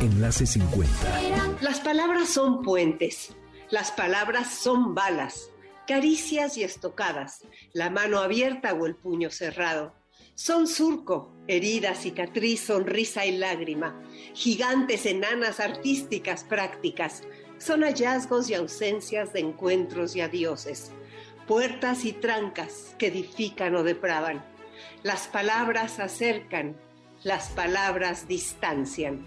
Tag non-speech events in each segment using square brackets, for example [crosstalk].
Enlace 50. Las palabras son puentes las palabras son balas, caricias y estocadas, la mano abierta o el puño cerrado. Son surco, herida, cicatriz, sonrisa y lágrima, gigantes, enanas, artísticas, prácticas. Son hallazgos y ausencias de encuentros y adioses, puertas y trancas que edifican o depravan. Las palabras acercan, las palabras distancian.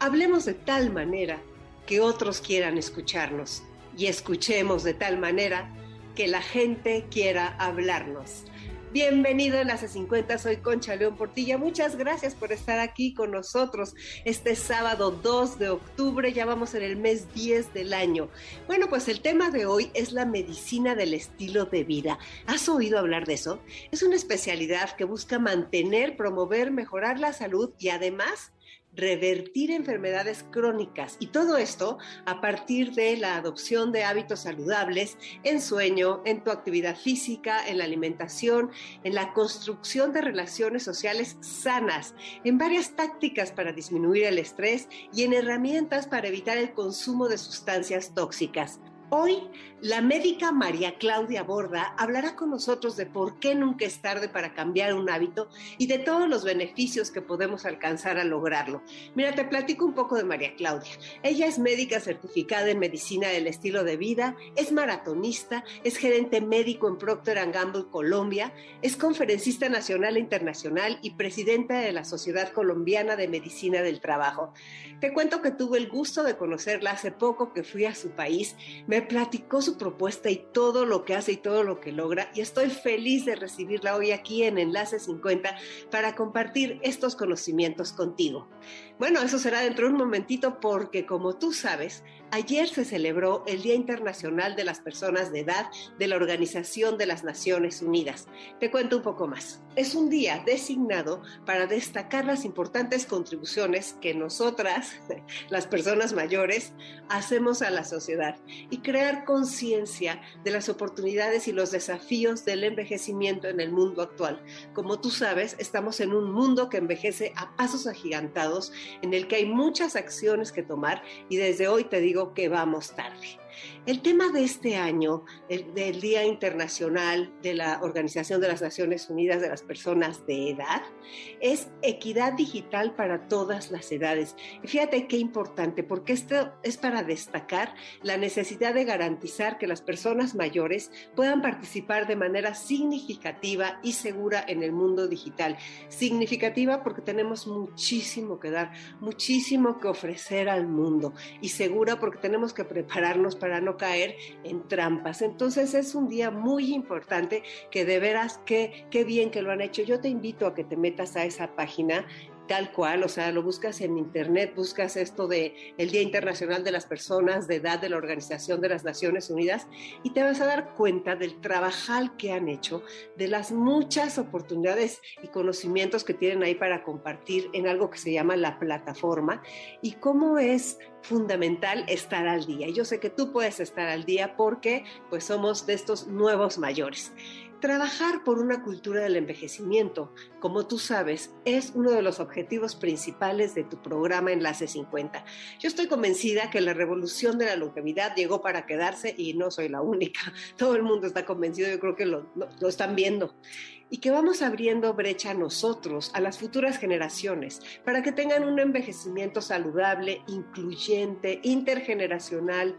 Hablemos de tal manera que otros quieran escucharnos y escuchemos de tal manera que la gente quiera hablarnos. Bienvenido en la C50, soy Concha León Portilla. Muchas gracias por estar aquí con nosotros este sábado 2 de octubre, ya vamos en el mes 10 del año. Bueno, pues el tema de hoy es la medicina del estilo de vida. ¿Has oído hablar de eso? Es una especialidad que busca mantener, promover, mejorar la salud y además revertir enfermedades crónicas y todo esto a partir de la adopción de hábitos saludables en sueño, en tu actividad física, en la alimentación, en la construcción de relaciones sociales sanas, en varias tácticas para disminuir el estrés y en herramientas para evitar el consumo de sustancias tóxicas. Hoy, la médica María Claudia Borda hablará con nosotros de por qué nunca es tarde para cambiar un hábito y de todos los beneficios que podemos alcanzar a lograrlo. Mira, te platico un poco de María Claudia. Ella es médica certificada en medicina del estilo de vida, es maratonista, es gerente médico en Procter Gamble Colombia, es conferencista nacional e internacional y presidenta de la Sociedad Colombiana de Medicina del Trabajo. Te cuento que tuve el gusto de conocerla hace poco que fui a su país. Me platicó su propuesta y todo lo que hace y todo lo que logra y estoy feliz de recibirla hoy aquí en Enlace 50 para compartir estos conocimientos contigo. Bueno, eso será dentro de un momentito porque como tú sabes, ayer se celebró el Día Internacional de las Personas de Edad de la Organización de las Naciones Unidas. Te cuento un poco más. Es un día designado para destacar las importantes contribuciones que nosotras, [laughs] las personas mayores, hacemos a la sociedad y crear conciencia de las oportunidades y los desafíos del envejecimiento en el mundo actual. Como tú sabes, estamos en un mundo que envejece a pasos agigantados en el que hay muchas acciones que tomar y desde hoy te digo que vamos tarde. El tema de este año, del Día Internacional de la Organización de las Naciones Unidas de las Personas de Edad, es equidad digital para todas las edades. Y fíjate qué importante, porque esto es para destacar la necesidad de garantizar que las personas mayores puedan participar de manera significativa y segura en el mundo digital. Significativa porque tenemos muchísimo que dar, muchísimo que ofrecer al mundo y segura porque tenemos que prepararnos para para no caer en trampas. Entonces es un día muy importante que de veras, qué, qué bien que lo han hecho. Yo te invito a que te metas a esa página tal cual, o sea, lo buscas en internet, buscas esto de el Día Internacional de las Personas de Edad de la Organización de las Naciones Unidas y te vas a dar cuenta del trabajal que han hecho, de las muchas oportunidades y conocimientos que tienen ahí para compartir en algo que se llama la plataforma y cómo es fundamental estar al día. Yo sé que tú puedes estar al día porque pues somos de estos nuevos mayores. Trabajar por una cultura del envejecimiento, como tú sabes, es uno de los objetivos principales de tu programa Enlace 50. Yo estoy convencida que la revolución de la longevidad llegó para quedarse y no soy la única. [laughs] Todo el mundo está convencido, yo creo que lo, lo están viendo y que vamos abriendo brecha a nosotros, a las futuras generaciones, para que tengan un envejecimiento saludable, incluyente, intergeneracional,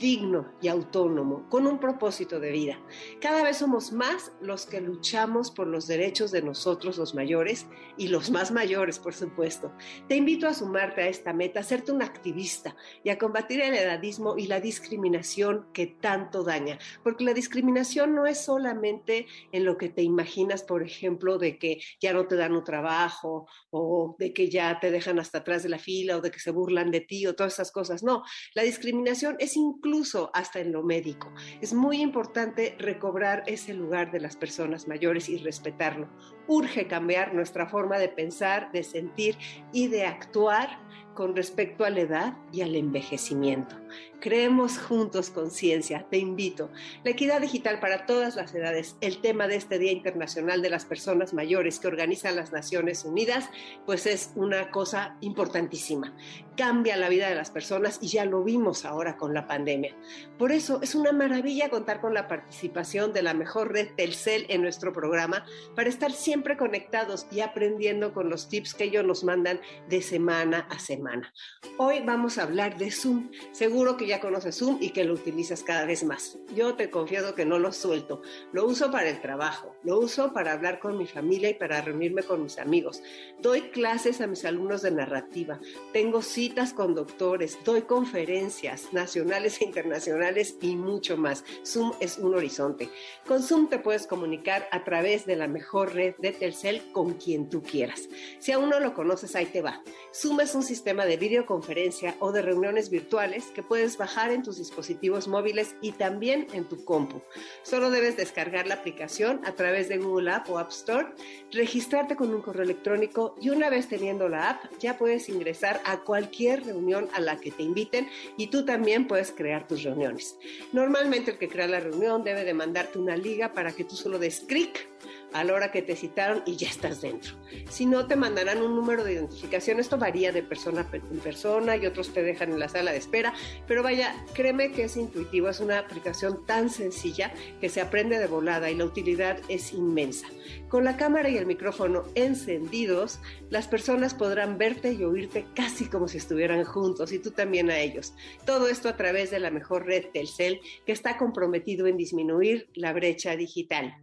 digno y autónomo, con un propósito de vida. Cada vez somos más los que luchamos por los derechos de nosotros los mayores y los más mayores, por supuesto. Te invito a sumarte a esta meta, a serte un activista y a combatir el edadismo y la discriminación que tanto daña, porque la discriminación no es solamente en lo que te imaginas, por ejemplo, de que ya no te dan un trabajo o de que ya te dejan hasta atrás de la fila o de que se burlan de ti o todas esas cosas. No, la discriminación es incluso hasta en lo médico. Es muy importante recobrar ese lugar de las personas mayores y respetarlo. Urge cambiar nuestra forma de pensar, de sentir y de actuar con respecto a la edad y al envejecimiento. Creemos juntos conciencia, te invito. La equidad digital para todas las edades, el tema de este Día Internacional de las Personas Mayores que organizan las Naciones Unidas, pues es una cosa importantísima. Cambia la vida de las personas y ya lo vimos ahora con la pandemia. Por eso es una maravilla contar con la participación de la mejor red Telcel en nuestro programa para estar siempre conectados y aprendiendo con los tips que ellos nos mandan de semana a semana. Hoy vamos a hablar de Zoom. Seguro que ya conoces Zoom y que lo utilizas cada vez más. Yo te confieso que no lo suelto. Lo uso para el trabajo, lo uso para hablar con mi familia y para reunirme con mis amigos. Doy clases a mis alumnos de narrativa. Tengo citas con doctores. Doy conferencias nacionales e internacionales y mucho más. Zoom es un horizonte. Con Zoom te puedes comunicar a través de la mejor red de Telcel con quien tú quieras. Si aún no lo conoces, ahí te va. Zoom es un sistema de videoconferencia o de reuniones virtuales que puedes bajar en tus dispositivos móviles y también en tu compu. Solo debes descargar la aplicación a través de Google App o App Store, registrarte con un correo electrónico y una vez teniendo la app ya puedes ingresar a cualquier reunión a la que te inviten y tú también puedes crear tus reuniones. Normalmente el que crea la reunión debe de mandarte una liga para que tú solo des clic a la hora que te citaron y ya estás dentro. Si no, te mandarán un número de identificación. Esto varía de persona en persona y otros te dejan en la sala de espera. Pero vaya, créeme que es intuitivo. Es una aplicación tan sencilla que se aprende de volada y la utilidad es inmensa. Con la cámara y el micrófono encendidos, las personas podrán verte y oírte casi como si estuvieran juntos y tú también a ellos. Todo esto a través de la mejor red Telcel que está comprometido en disminuir la brecha digital.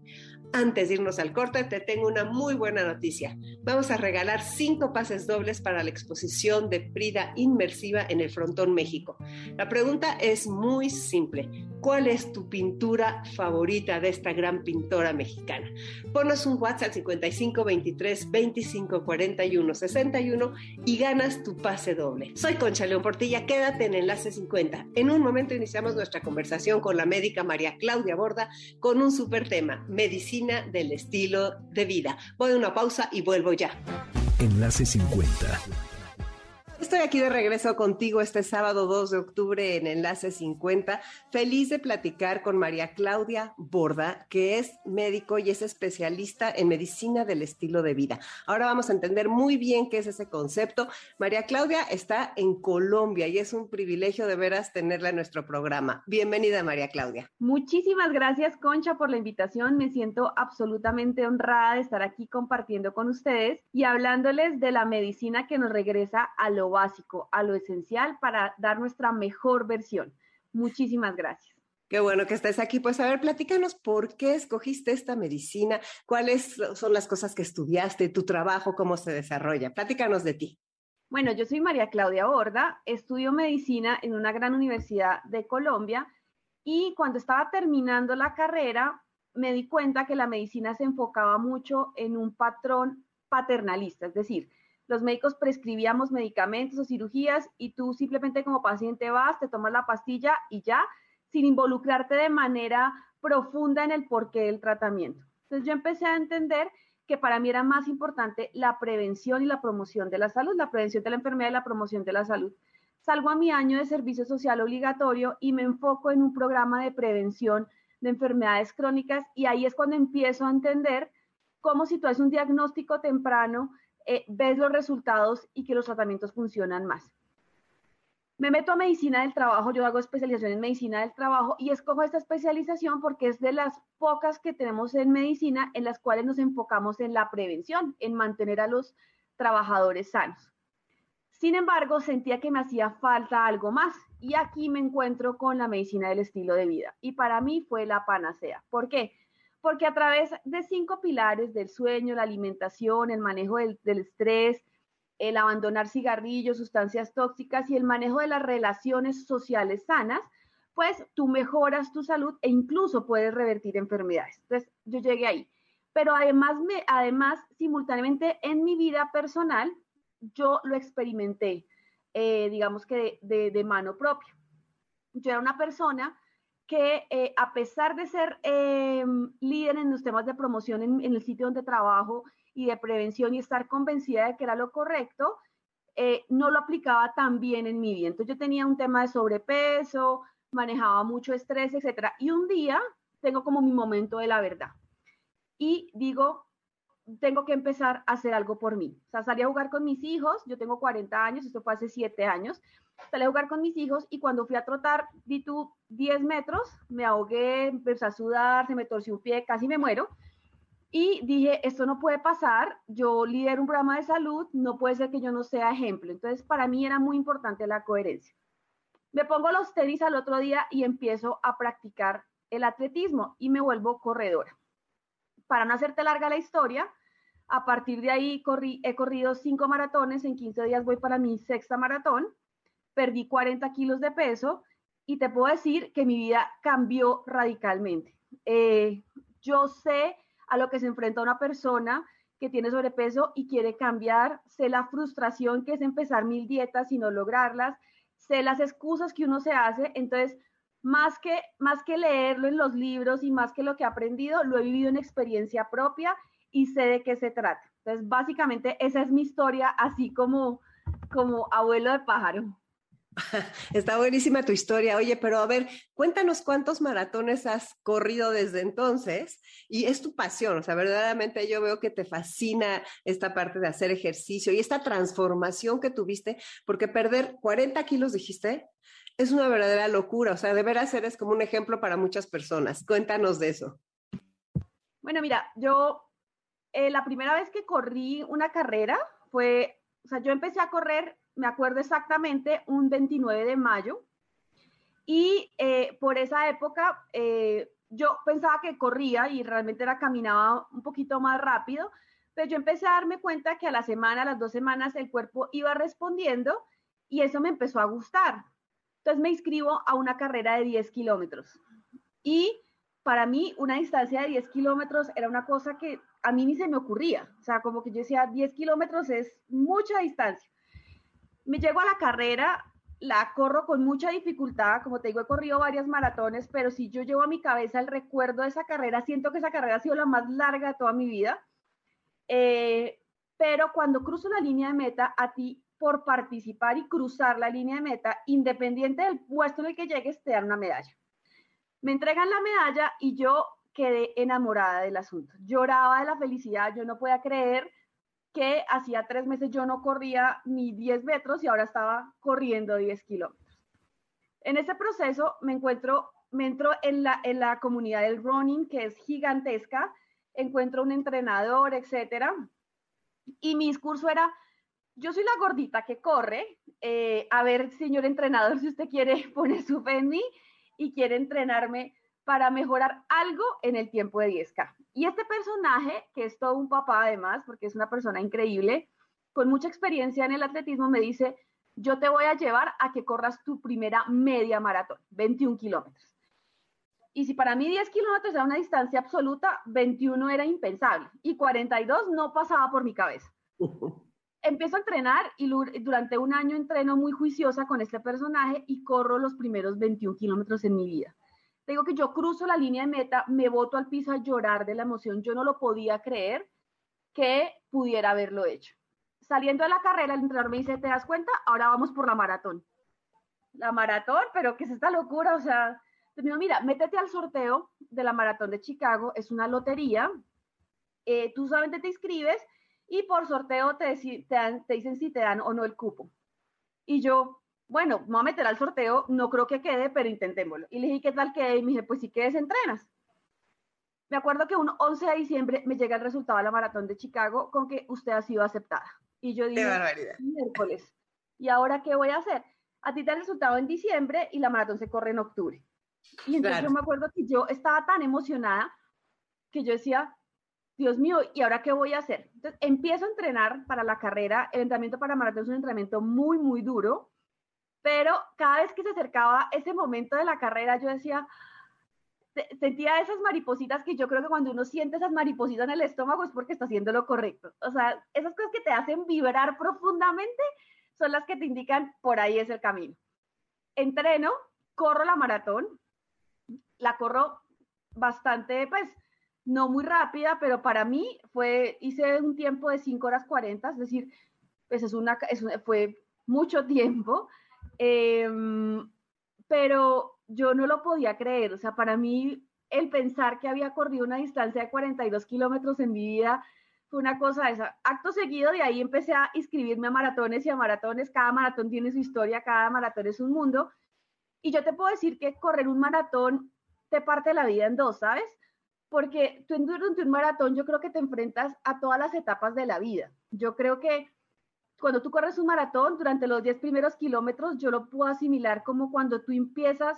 Antes de irnos al corte, te tengo una muy buena noticia. Vamos a regalar cinco pases dobles para la exposición de Frida Inmersiva en el Frontón México. La pregunta es muy simple. ¿Cuál es tu pintura favorita de esta gran pintora mexicana? Ponos un WhatsApp 55 23 25 41 61 y ganas tu pase doble. Soy Concha León Portilla, quédate en Enlace 50. En un momento iniciamos nuestra conversación con la médica María Claudia Borda con un super tema, medicina del estilo de vida. Voy a una pausa y vuelvo ya. Enlace 50. Estoy aquí de regreso contigo este sábado 2 de octubre en Enlace 50. Feliz de platicar con María Claudia Borda, que es médico y es especialista en medicina del estilo de vida. Ahora vamos a entender muy bien qué es ese concepto. María Claudia está en Colombia y es un privilegio de veras tenerla en nuestro programa. Bienvenida, María Claudia. Muchísimas gracias, Concha, por la invitación. Me siento absolutamente honrada de estar aquí compartiendo con ustedes y hablándoles de la medicina que nos regresa a lo básico, a lo esencial para dar nuestra mejor versión. Muchísimas gracias. Qué bueno que estés aquí. Pues a ver, platícanos por qué escogiste esta medicina, cuáles son las cosas que estudiaste, tu trabajo, cómo se desarrolla. Platícanos de ti. Bueno, yo soy María Claudia Borda, estudio medicina en una gran universidad de Colombia y cuando estaba terminando la carrera me di cuenta que la medicina se enfocaba mucho en un patrón paternalista, es decir, los médicos prescribíamos medicamentos o cirugías y tú simplemente como paciente vas, te tomas la pastilla y ya, sin involucrarte de manera profunda en el porqué del tratamiento. Entonces yo empecé a entender que para mí era más importante la prevención y la promoción de la salud, la prevención de la enfermedad y la promoción de la salud. Salgo a mi año de servicio social obligatorio y me enfoco en un programa de prevención de enfermedades crónicas y ahí es cuando empiezo a entender cómo si tú haces un diagnóstico temprano eh, ves los resultados y que los tratamientos funcionan más. Me meto a medicina del trabajo, yo hago especialización en medicina del trabajo y escojo esta especialización porque es de las pocas que tenemos en medicina en las cuales nos enfocamos en la prevención, en mantener a los trabajadores sanos. Sin embargo, sentía que me hacía falta algo más y aquí me encuentro con la medicina del estilo de vida y para mí fue la panacea. ¿Por qué? Porque a través de cinco pilares del sueño, la alimentación, el manejo del, estrés, el abandonar cigarrillos, sustancias tóxicas y el manejo de las relaciones sociales sanas, pues tú mejoras tu salud e incluso puedes revertir enfermedades. Entonces, yo llegué ahí. pero además, me, además, simultáneamente en mi vida personal, yo lo experimenté, eh, digamos que de, mano propia. Yo era una persona que eh, a pesar de ser em, líder en los temas de promoción en, el sitio donde trabajo y de prevención y estar convencida de que era lo correcto, eh, no lo aplicaba tan bien en mi vida. Entonces yo tenía un tema de sobrepeso, manejaba mucho estrés, etcétera. Y un día tengo como mi momento de la verdad y digo, tengo que empezar a hacer algo por mí. O sea, salí a jugar con mis hijos, yo tengo 40 años, esto fue hace 7 años, salí a jugar con mis hijos y cuando fui a trotar, di tú 10 metros, me ahogué, empecé a sudar, se me torció un pie, casi me muero. Y dije, esto no puede pasar, yo lidero un programa de salud, no puede ser que yo no sea ejemplo. Entonces, para mí era muy importante la coherencia. Me pongo los tenis al otro día y empiezo a practicar el atletismo y me vuelvo corredora para no hacerte larga la historia, a partir de ahí corrí, he corrido cinco maratones, en 15 días voy para mi sexta maratón, perdí 40 kilos de peso y te puedo decir que mi vida cambió radicalmente. Eh, yo sé a lo que se enfrenta una persona que tiene sobrepeso y quiere cambiar, sé la frustración que es empezar mil dietas y no lograrlas, sé las excusas que uno se hace, entonces más que, más que leerlo en los libros y más que lo que he aprendido, lo he vivido en experiencia propia y sé de qué se trata. Entonces, básicamente, esa es mi historia, así como, como abuelo de pájaro. [laughs] Está buenísima tu historia. Oye, pero a ver, cuéntanos cuántos maratones has corrido desde entonces y es tu pasión. O sea, verdaderamente yo veo que te fascina esta parte de hacer ejercicio y esta transformación que tuviste, porque perder 40 kilos, dijiste, es una verdadera locura. O sea, de veras eres como un ejemplo para muchas personas. Cuéntanos de eso. Bueno, mira, yo eh, la primera vez que corrí una carrera fue, o sea, yo empecé a correr, me acuerdo exactamente, un 29 de mayo. Y eh, por esa época eh, yo pensaba que corría y realmente era caminaba un poquito más rápido, pero yo empecé a darme cuenta que a la semana, a las dos semanas, el cuerpo iba respondiendo y eso me empezó a gustar. Entonces me inscribo a una carrera de 10 kilómetros. Y para mí una distancia de 10 kilómetros era una cosa que a mí ni se me ocurría. O sea, como que yo decía, 10 kilómetros es mucha distancia. Me llego a la carrera, la corro con mucha dificultad, como te digo, he corrido varias maratones, pero si yo llevo a mi cabeza el recuerdo de esa carrera, siento que esa carrera ha sido la más larga de toda mi vida. Eh, pero cuando cruzo la línea de meta, a ti por participar y cruzar la línea de meta, independiente del puesto en el que llegues, te dan una medalla. Me entregan la medalla y yo quedé enamorada del asunto. Lloraba de la felicidad, yo no podía creer que hacía tres meses yo no corría ni 10 metros y ahora estaba corriendo 10 kilómetros. En ese proceso me encuentro, me entro en la, en la comunidad del running, que es gigantesca, encuentro un entrenador, etcétera, y mi discurso era, yo soy la gordita que corre. Eh, a ver, señor entrenador, [laughs] si usted quiere poner su fe en mí y quiere entrenarme para mejorar algo en el tiempo de 10K. Y este personaje, que es todo un papá además, porque es una persona increíble, con mucha experiencia en el atletismo, me dice, yo te voy a llevar a que corras tu primera media maratón, 21 kilómetros. Y si para mí 10 kilómetros era una distancia absoluta, 21 era impensable y 42 no pasaba por mi cabeza. [laughs] empiezo a entrenar y durante un año entreno muy juiciosa con este personaje y corro los primeros 21 kilómetros en mi vida. Te digo que yo cruzo la línea de meta, me boto al piso a llorar de la emoción. Yo no lo podía creer que pudiera haberlo hecho. Saliendo de la carrera, el entrenador me dice, ¿te das cuenta? Ahora vamos por la maratón. La maratón, pero ¿qué es esta locura? O sea, te digo, mira, métete al sorteo de la maratón de Chicago, es una lotería. Eh, tú solamente te inscribes y por sorteo te, te, dicen si te dan o no el cupo. Y yo, bueno, me voy a meter al sorteo, no creo que quede, pero intentémoslo. Y le dije, ¿qué tal quede? Y me dije, pues si quedes, entrenas. Me acuerdo que un 11 de diciembre me llega el resultado de la maratón de Chicago con que usted ha sido aceptada. Y yo dije, miércoles. ¿Y ahora qué voy a hacer? A ti te ha resultado en diciembre y la maratón se corre en octubre. Y entonces yo me acuerdo que yo estaba tan emocionada que yo decía, Dios mío, ¿y ahora qué voy a hacer? Entonces empiezo a entrenar para la carrera. El entrenamiento para maratón es un entrenamiento muy, muy duro, pero cada vez que se acercaba ese momento de la carrera, yo decía, sentía esas maripositas que yo creo que cuando uno siente esas maripositas en el estómago es porque está haciendo lo correcto. O sea, esas cosas que te hacen vibrar profundamente son las que te indican por ahí es el camino. Entreno, corro la maratón, la corro bastante, pues, no muy rápida, pero para mí fue, hice un tiempo de 5 horas 40, es decir, pues es una, fue mucho tiempo, em, pero yo no lo podía creer, o sea, para mí el pensar que había corrido una distancia de 42 kilómetros en mi vida fue una cosa esa. Acto seguido de ahí empecé a inscribirme a maratones y a maratones, cada maratón tiene su historia, cada maratón es un mundo, y yo te puedo decir que correr un maratón te parte la vida en dos, ¿sabes? Porque tú durante un maratón yo creo que te enfrentas a todas las etapas de la vida. Yo creo que cuando tú corres un maratón, durante los 10 primeros kilómetros, yo lo puedo asimilar como cuando tú empiezas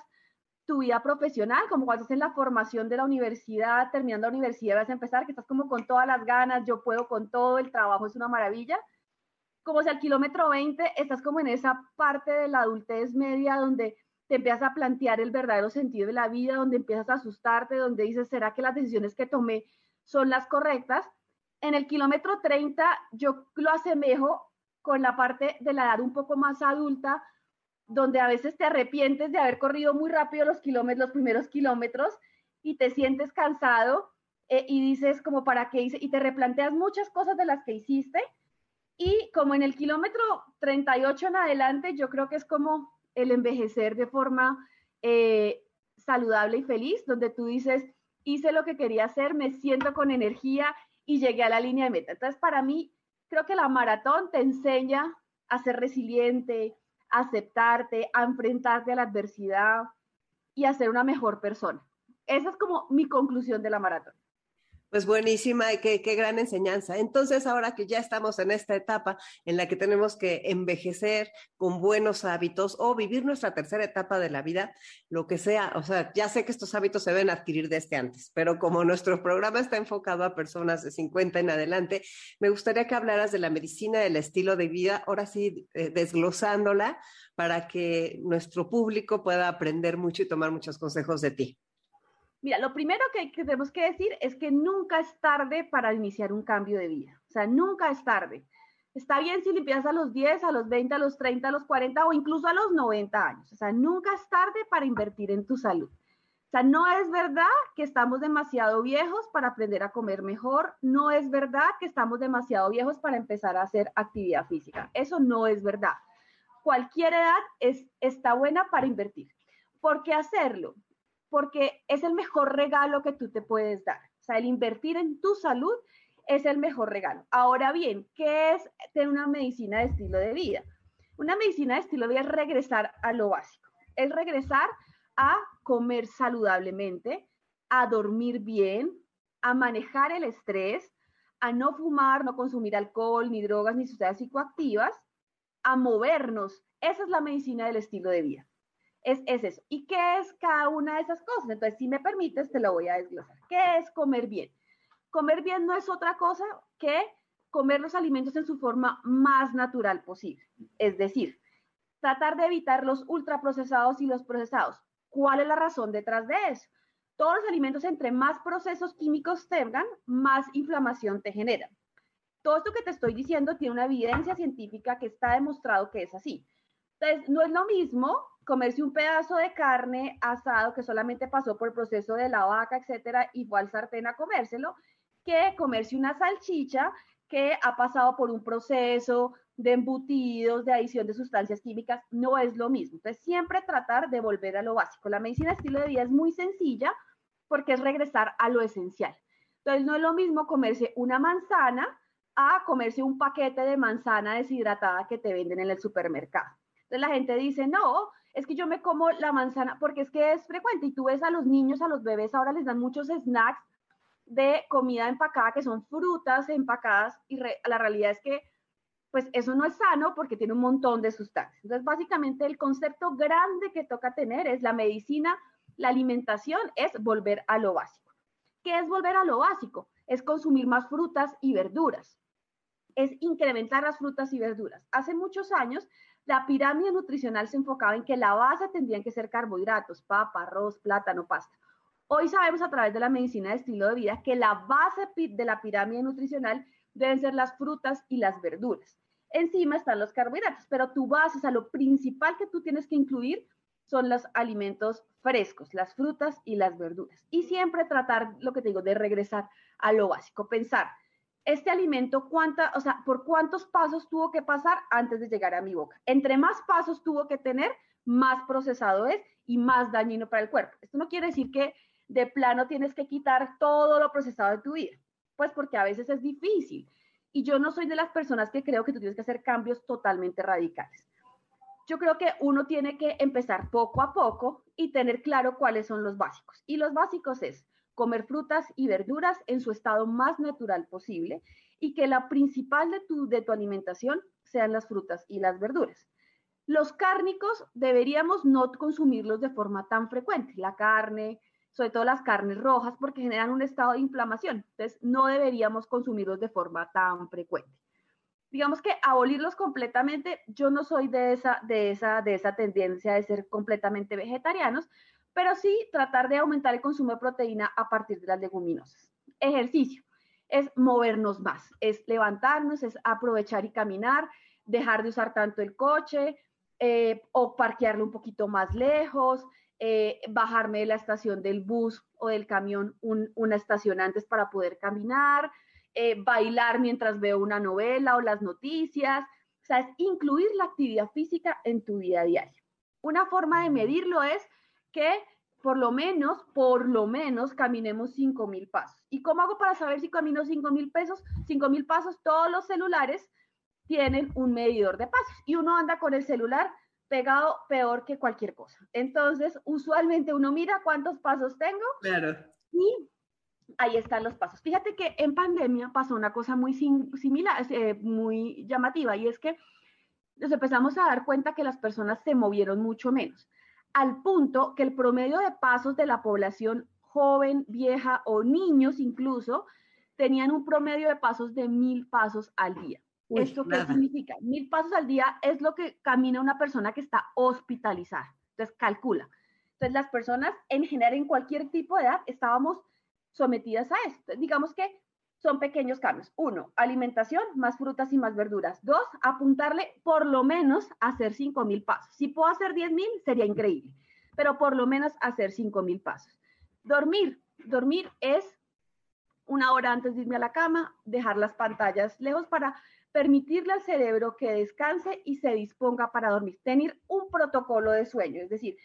tu vida profesional, como cuando estás en la formación de la universidad, terminando la universidad, vas a empezar, que estás como con todas las ganas, yo puedo con todo, el trabajo es una maravilla. Como si al kilómetro 20 estás como en esa parte de la adultez media donde te empiezas a plantear el verdadero sentido de la vida, donde empiezas a asustarte, donde dices, ¿será que las decisiones que tomé son las correctas? En el kilómetro 30 yo lo asemejo con la parte de la edad un poco más adulta, donde a veces te arrepientes de haber corrido muy rápido los kilómetros, los primeros kilómetros, y te sientes cansado eh, y dices como para qué hice, y te replanteas muchas cosas de las que hiciste. Y como en el kilómetro 38 en adelante, yo creo que es como el envejecer de forma eh, saludable y feliz, donde tú dices, hice lo que quería hacer, me siento con energía y llegué a la línea de meta. Entonces, para mí, creo que la maratón te enseña a ser resiliente, a aceptarte, a enfrentarte a la adversidad y a ser una mejor persona. Esa es como mi conclusión de la maratón. Pues buenísima y qué, qué, gran enseñanza. Entonces, ahora que ya estamos en esta etapa en la que tenemos que envejecer con buenos hábitos o vivir nuestra tercera etapa de la vida, lo que sea, o sea, ya sé que estos hábitos se deben adquirir desde antes, pero como nuestro programa está enfocado a personas de 50 en adelante, me gustaría que hablaras de la medicina del estilo de vida, ahora sí, eh, desglosándola para que nuestro público pueda aprender mucho y tomar muchos consejos de ti. Mira, lo primero que, tenemos que decir es que nunca es tarde para iniciar un cambio de vida. O sea, nunca es tarde. Está bien si limpias a los 10, a los 20, a los 30, a los 40 o incluso a los 90 años. O sea, nunca es tarde para invertir en tu salud. O sea, no es verdad que estamos demasiado viejos para aprender a comer mejor. No es verdad que estamos demasiado viejos para empezar a hacer actividad física. Eso no es verdad. Cualquier edad es, está buena para invertir. ¿Por qué hacerlo? Porque es el mejor regalo que tú te puedes dar. O sea, el invertir en tu salud es el mejor regalo. Ahora bien, ¿qué es tener una medicina de estilo de vida? Una medicina de estilo de vida es regresar a lo básico, es regresar a comer saludablemente, a dormir bien, a manejar el estrés, a no fumar, no consumir alcohol, ni drogas, ni sustancias psicoactivas, a movernos. Esa es la medicina del estilo de vida es, eso. ¿Y qué es cada una de esas cosas? Entonces, si me permites, te lo voy a desglosar. ¿Qué es comer bien? Comer bien no es otra cosa que comer los alimentos en su forma más natural posible. Es decir, tratar de evitar los ultraprocesados y los procesados. ¿Cuál es la razón detrás de eso? Todos los alimentos, entre más procesos químicos tengan, más inflamación te generan. Todo esto que te estoy diciendo tiene una evidencia científica que está demostrado que es así. Entonces, no es lo mismo comerse un pedazo de carne asado que solamente pasó por el proceso de la vaca, etcétera, y fue al sartén a comérselo, que comerse una salchicha que ha pasado por un proceso de embutidos, de adición de sustancias químicas, no es lo mismo. Entonces, siempre tratar de volver a lo básico. La medicina estilo de vida es muy sencilla porque es regresar a lo esencial. Entonces, no es lo mismo comerse una manzana a comerse un paquete de manzana deshidratada que te venden en el supermercado. Entonces, la gente dice, no, es que yo me como la manzana, porque es que es frecuente y tú ves a los niños, a los bebés, ahora les dan muchos snacks de comida empacada que son frutas empacadas y la realidad es que pues eso no es sano porque tiene un montón de sustancias. Entonces, básicamente el concepto grande que toca tener es la medicina, la alimentación es volver a lo básico. ¿Qué es volver a lo básico? Es consumir más frutas y verduras. Es incrementar las frutas y verduras. Hace muchos años la pirámide nutricional se enfocaba en que la base tendrían que ser carbohidratos, papa, arroz, plátano, pasta. Hoy sabemos a través de la medicina de estilo de vida que la base de la pirámide nutricional deben ser las frutas y las verduras. Encima están los carbohidratos, pero tu base, o sea, lo principal que tú tienes que incluir son los alimentos frescos, las frutas y las verduras. Y siempre tratar, lo que te digo, de regresar a lo básico, pensar, este alimento, cuánta, o sea, por cuántos pasos tuvo que pasar antes de llegar a mi boca. Entre más pasos tuvo que tener, más procesado es y más dañino para el cuerpo. Esto no quiere decir que de plano tienes que quitar todo lo procesado de tu vida, pues porque a veces es difícil. Y yo no soy de las personas que creo que tú tienes que hacer cambios totalmente radicales. Yo creo que uno tiene que empezar poco a poco y tener claro cuáles son los básicos. Y los básicos es comer frutas y verduras en su estado más natural posible y que la principal de tu, de tu alimentación sean las frutas y las verduras. Los cárnicos deberíamos no consumirlos de forma tan frecuente. La carne, sobre todo las carnes rojas, porque generan un estado de inflamación. Entonces, no deberíamos consumirlos de forma tan frecuente. Digamos que abolirlos completamente, yo no soy de esa, de esa, de esa tendencia de ser completamente vegetarianos, pero sí tratar de aumentar el consumo de proteína a partir de las leguminosas. Ejercicio es movernos más, es levantarnos, es aprovechar y caminar, dejar de usar tanto el coche eh, o parquearlo un poquito más lejos, eh, bajarme de la estación del bus o del camión una estación antes para poder caminar, eh, bailar mientras veo una novela o las noticias. O sea, es incluir la actividad física en tu vida diaria. Una forma de medirlo es que por lo menos, por lo menos caminemos 5 mil pasos. ¿Y cómo hago para saber si camino 5 mil pesos? 5 mil pasos, todos los celulares tienen un medidor de pasos y uno anda con el celular pegado peor que cualquier cosa. Entonces, usualmente uno mira cuántos pasos tengo. Claro. Y ahí están los pasos. Fíjate que en pandemia pasó una cosa muy similar, eh, muy llamativa, y es que nos empezamos a dar cuenta que las personas se movieron mucho menos, al punto que el promedio de pasos de la población joven, vieja o niños incluso, tenían un promedio de pasos de mil pasos al día. ¿Esto qué significa? Mil pasos al día es lo que camina una persona que está hospitalizada. Entonces, calcula. Entonces, las personas en general, en cualquier tipo de edad, estábamos sometidas a esto. digamos que son pequeños cambios. Uno, alimentación, más frutas y más verduras. Dos, apuntarle por lo menos a hacer cinco mil pasos. Si puedo hacer diez mil, sería increíble, pero por lo menos hacer cinco mil pasos. Dormir. Dormir es una hora antes de irme a la cama, dejar las pantallas lejos para permitirle al cerebro que descanse y se disponga para dormir, tener un protocolo de sueño, es decir,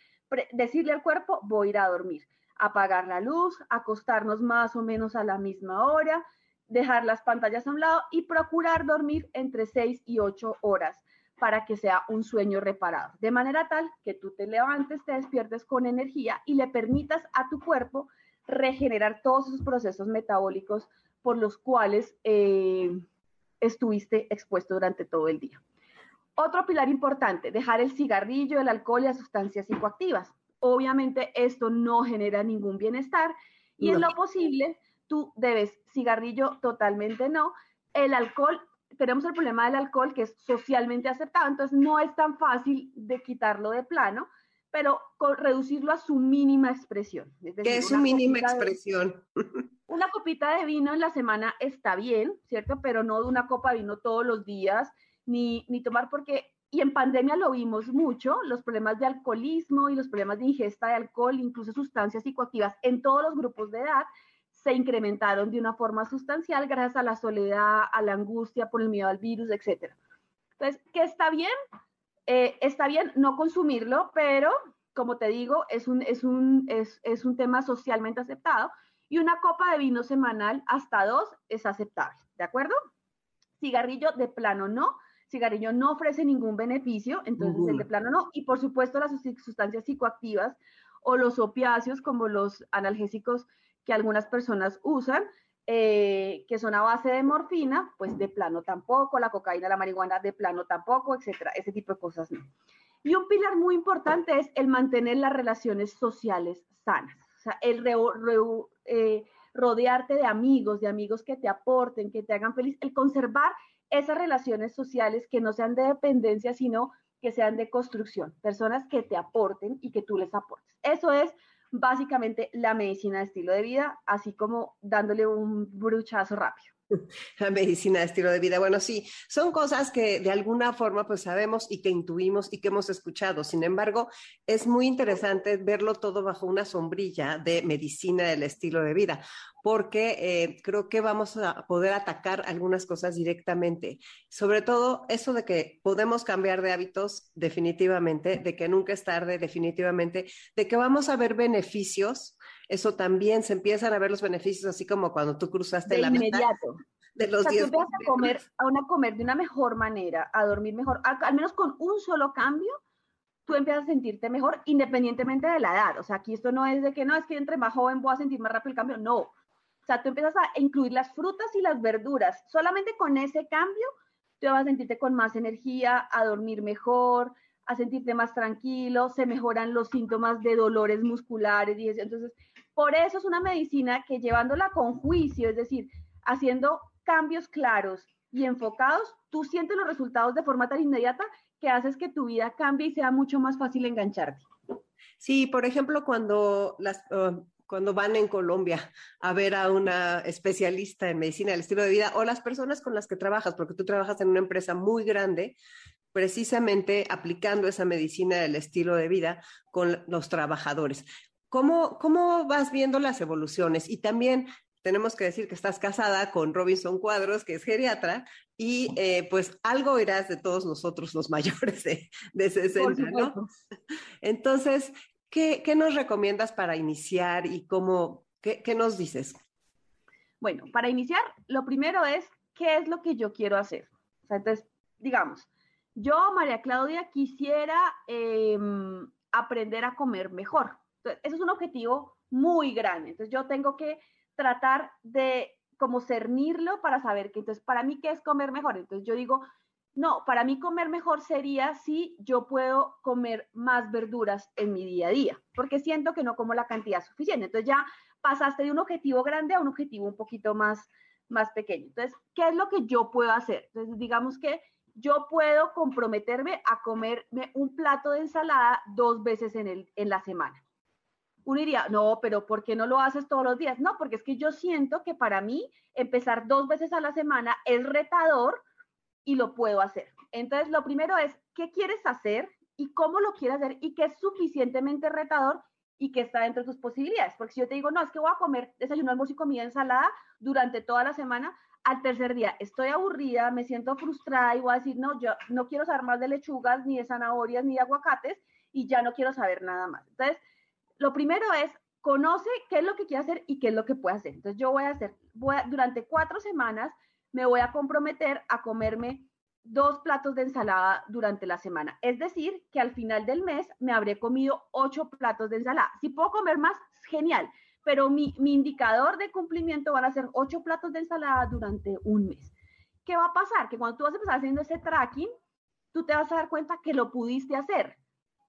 decirle al cuerpo, voy a ir a dormir, apagar la luz, acostarnos más o menos a la misma hora, dejar las pantallas a un lado y procurar dormir entre 6 y 8 horas para que sea un sueño reparado, de manera tal que tú te levantes, te despiertes con energía y le permitas a tu cuerpo regenerar todos esos procesos metabólicos por los cuales eh, estuviste expuesto durante todo el día. Otro pilar importante, dejar el cigarrillo, el alcohol y las sustancias psicoactivas. Obviamente esto no genera ningún bienestar y en lo posible tú debes cigarrillo totalmente no. El alcohol, tenemos el problema del alcohol que es socialmente aceptado, entonces no es tan fácil de quitarlo de plano, pero reducirlo a su mínima expresión. ¿Qué es su mínima expresión? [laughs] una copita de vino en la semana está bien, ¿cierto? Pero no de una copa de vino todos los días, ni, ni tomar porque, y en pandemia lo vimos mucho, los problemas de alcoholismo y los problemas de ingesta de alcohol, incluso sustancias psicoactivas en todos los grupos de edad, se incrementaron de una forma sustancial gracias a la soledad, a la angustia por el miedo al virus, etc. Entonces, ¿qué está bien? Eh, está bien no consumirlo, pero como te digo, es un, es, un, es, es un tema socialmente aceptado y una copa de vino semanal hasta dos es aceptable, ¿de acuerdo? Cigarrillo de plano no, cigarrillo no ofrece ningún beneficio, entonces el de plano no, y por supuesto las sustancias psicoactivas o los opiáceos como los analgésicos que algunas personas usan, eh, que son a base de morfina, pues de plano tampoco, la cocaína, la marihuana de plano tampoco, etcétera, ese tipo de cosas no. Y un pilar muy importante es el mantener las relaciones sociales sanas, o sea, el eh, rodearte de amigos, de amigos que te aporten, que te hagan feliz, el conservar esas relaciones sociales que no sean de dependencia, sino que sean de construcción, personas que te aporten y que tú les aportes. Eso es básicamente la medicina de estilo de vida, así como dándole un bruchazo rápido. La [laughs] medicina de estilo de vida. Bueno, sí, son cosas que de alguna forma pues sabemos y que intuimos y que hemos escuchado. Sin embargo, es muy interesante verlo todo bajo una sombrilla de medicina del estilo de vida, porque eh, creo que vamos a poder atacar algunas cosas directamente. Sobre todo eso de que podemos cambiar de hábitos definitivamente, de que nunca es tarde definitivamente, de que vamos a ver beneficios eso también se empiezan a ver los beneficios, así como cuando tú cruzaste la inmediato. de los o sea, tú empiezas a comer, a una comer de una mejor manera, a dormir mejor, al menos con un solo cambio, tú empiezas a sentirte mejor independientemente de la edad. O sea, aquí esto no es de que no, es que entre más joven voy a sentir más rápido el cambio, no. O sea, tú empiezas a incluir las frutas y las verduras. Solamente con ese cambio, tú vas a sentirte con más energía, a dormir mejor, a sentirte más tranquilo, se mejoran los síntomas de dolores musculares y eso. Entonces, por eso es una medicina que llevándola con juicio, es decir, haciendo cambios claros y enfocados, tú sientes los resultados de forma tan inmediata que haces que tu vida cambie y sea mucho más fácil engancharte. Sí, por ejemplo, cuando las... Uh, cuando van en Colombia a ver a una especialista en medicina del estilo de vida o las personas con las que trabajas, porque tú trabajas en una empresa muy grande, precisamente aplicando esa medicina del estilo de vida con los trabajadores. ¿Cómo, ¿Cómo vas viendo las evoluciones? Y también tenemos que decir que estás casada con Robinson Cuadros, que es geriatra, y eh, pues algo irás de todos nosotros los [laughs] mayores de, de 60, ¿no? Entonces, ¿qué, ¿qué, nos recomiendas para iniciar y cómo, qué, qué nos dices? Bueno, para iniciar, lo primero es, ¿qué es lo que yo quiero hacer? O sea, entonces, digamos, yo, María Claudia, quisiera eh, aprender a comer mejor. Entonces, eso es un objetivo muy grande. Entonces, yo tengo que tratar de como cernirlo para saber que, entonces, para mí, ¿qué es comer mejor? Entonces, yo digo, no, para mí comer mejor sería si yo puedo comer más verduras en mi día a día, porque siento que no como la cantidad suficiente. Entonces, ya pasaste de un objetivo grande a un objetivo un poquito más, más pequeño. Entonces, ¿qué es lo que yo puedo hacer? Entonces, digamos que yo puedo comprometerme a comerme un plato de ensalada dos veces en, el, en la semana uno diría, no, pero ¿por qué no lo haces todos los días? No, porque es que yo siento que para mí empezar dos veces a la semana es retador y lo puedo hacer. Entonces, lo primero es, ¿qué quieres hacer y cómo lo quieres hacer y qué es suficientemente retador y que está dentro de tus posibilidades? Porque si yo te digo, no, es que voy a comer desayuno, almuerzo y comida ensalada durante toda la semana, al tercer día estoy aburrida, me siento frustrada y voy a decir, no, yo no quiero saber más de lechugas, ni de zanahorias, ni de aguacates y ya no quiero saber nada más. Entonces, lo primero es, conoce qué es lo que quiere hacer y qué es lo que puede hacer. Entonces yo voy a hacer, durante cuatro semanas me voy a comprometer a comerme dos platos de ensalada durante la semana. Es decir, que al final del mes me habré comido ocho platos de ensalada. Si puedo comer más, genial. Pero mi, mi indicador de cumplimiento van a ser ocho platos de ensalada durante un mes. ¿Qué va a pasar? Que cuando tú vas a empezar haciendo ese tracking, tú te vas a dar cuenta que lo pudiste hacer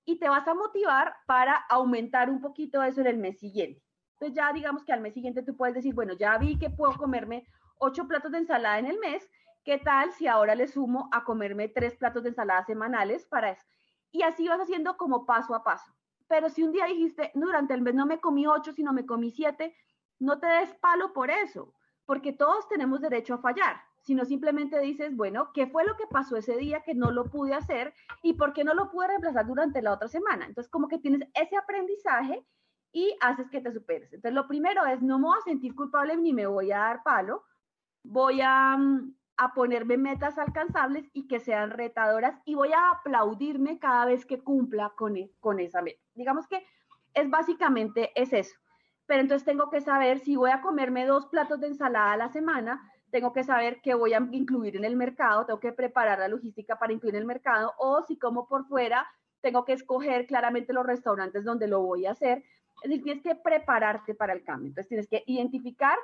y te vas a motivar para aumentar un poquito eso en el mes siguiente. Entonces ya digamos que al mes siguiente tú puedes decir, bueno, ya vi que puedo comerme ocho platos de ensalada en el mes, ¿qué tal si ahora le sumo a comerme tres platos de ensalada semanales para eso? Y así vas haciendo como paso a paso. Pero si un día dijiste, durante el mes no me comí ocho, sino me comí siete, no te des palo por eso, porque todos tenemos derecho a fallar sino simplemente dices, bueno, ¿qué fue lo que pasó ese día que no lo pude hacer y por qué no lo pude reemplazar durante la otra semana? Entonces, como que tienes ese aprendizaje y haces que te superes. Entonces, lo primero es, no me voy a sentir culpable ni me voy a dar palo, voy a, mm, a ponerme metas alcanzables y que sean retadoras y voy a aplaudirme cada vez que cumpla con, e, con esa meta. Digamos que es básicamente es eso. Pero entonces tengo que saber si voy a comerme dos platos de ensalada a la semana, tengo que saber qué voy a incluir en el mercado, tengo que preparar la logística para incluir en el mercado, o si como por fuera, tengo que escoger claramente los restaurantes donde lo voy a hacer. Es decir, tienes que prepararte para el cambio. Entonces, tienes que identificar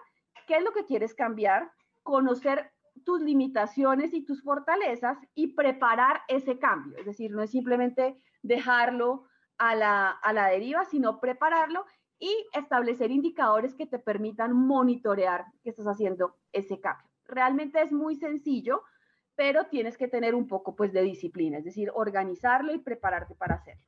qué es lo que quieres cambiar, conocer tus limitaciones y tus fortalezas y preparar ese cambio. Es decir, no es simplemente dejarlo a la, a la deriva, sino prepararlo y establecer indicadores que te permitan monitorear que estás haciendo ese cambio. Realmente es muy sencillo, pero tienes que tener un poco pues de disciplina, es decir, organizarlo y prepararte para hacerlo.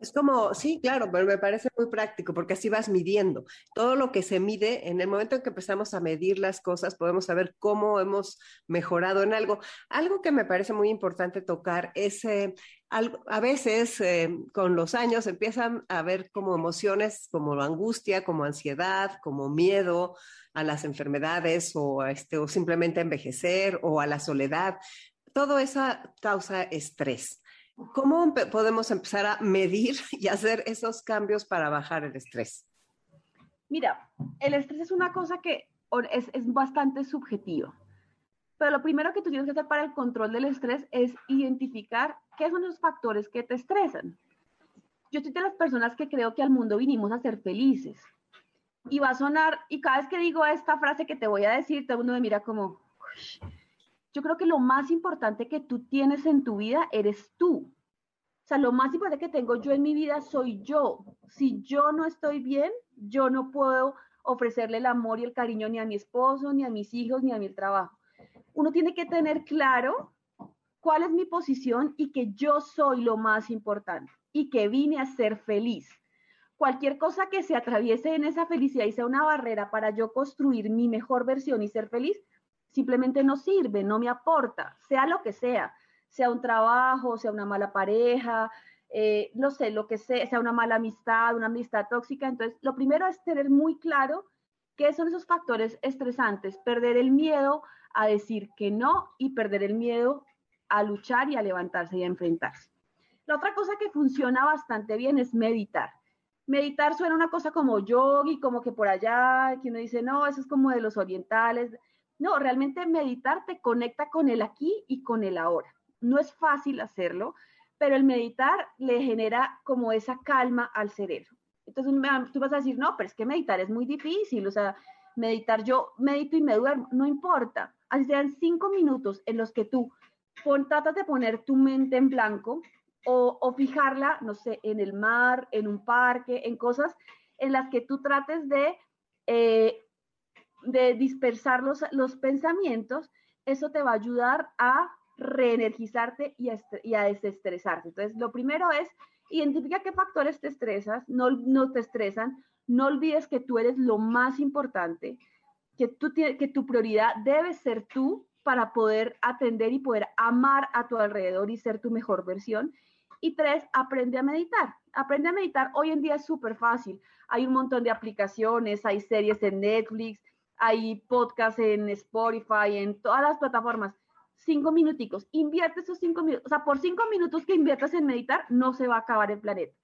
Es como, sí, claro, pero me parece muy práctico porque así vas midiendo. Todo lo que se mide, en el momento en que empezamos a medir las cosas, podemos saber cómo hemos mejorado en algo. Algo que me parece muy importante tocar es, eh, a veces eh, con los años empiezan a haber como emociones como angustia, como ansiedad, como miedo a las enfermedades o, este, simplemente envejecer o a la soledad. Todo eso causa estrés. ¿Cómo podemos empezar a medir [laughs] y hacer esos cambios para bajar el estrés? Mira, el estrés es una cosa que es, es bastante subjetivo. Pero lo primero que tú tienes que hacer para el control del estrés es identificar qué son los factores que te estresan. Yo soy de las personas que creo que al mundo vinimos a ser felices. Y va a sonar, y cada vez que digo esta frase que te voy a decir, todo el mundo me mira como, yo creo que lo más importante que tú tienes en tu vida eres tú. O sea, lo más importante que tengo yo en mi vida soy yo. Si yo no estoy bien, yo no puedo ofrecerle el amor y el cariño ni a mi esposo, ni a mis hijos, ni a mi trabajo. Uno tiene que tener claro cuál es mi posición y que yo soy lo más importante y que vine a ser feliz. Cualquier cosa que se atraviese en esa felicidad y sea una barrera para yo construir mi mejor versión y ser feliz, simplemente no sirve, no me aporta, sea lo que sea, sea un trabajo, sea una mala pareja, eh, no sé, lo que sea, sea una mala amistad, una amistad tóxica. Entonces, lo primero es tener muy claro qué son esos factores estresantes, perder el miedo a decir que no y perder el miedo a luchar y a levantarse y a enfrentarse. La otra cosa que funciona bastante bien es meditar. Meditar suena una cosa como yogi, como que por allá, que uno dice, no, eso es como de los orientales. No, realmente meditar te conecta con el aquí y con el ahora. No es fácil hacerlo, pero el meditar le genera como esa calma al cerebro. Entonces tú vas a decir, no, pero es que meditar es muy difícil, o sea, meditar yo medito y me duermo, no importa, así sean cinco minutos en los que tú tratas de poner tu mente en blanco o, fijarla, no sé, en el mar, en un parque, en cosas en las que tú trates de eh, de dispersar los, los pensamientos, eso te va a ayudar a reenergizarte y a, y a desestresarte. Entonces, lo primero es identifica qué factores te estresas, no, no te estresan, no olvides que tú eres lo más importante, que, tu prioridad debe ser tú para poder atender y poder amar a tu alrededor y ser tu mejor versión. Y tres, aprende a meditar. Aprende a meditar. Hoy en día es súper fácil. Hay un montón de aplicaciones, hay series en Netflix, hay podcasts en Spotify, en todas las plataformas. Cinco minuticos, invierte esos cinco minutos, o sea, por cinco minutos que inviertas en meditar, no se va a acabar el planeta.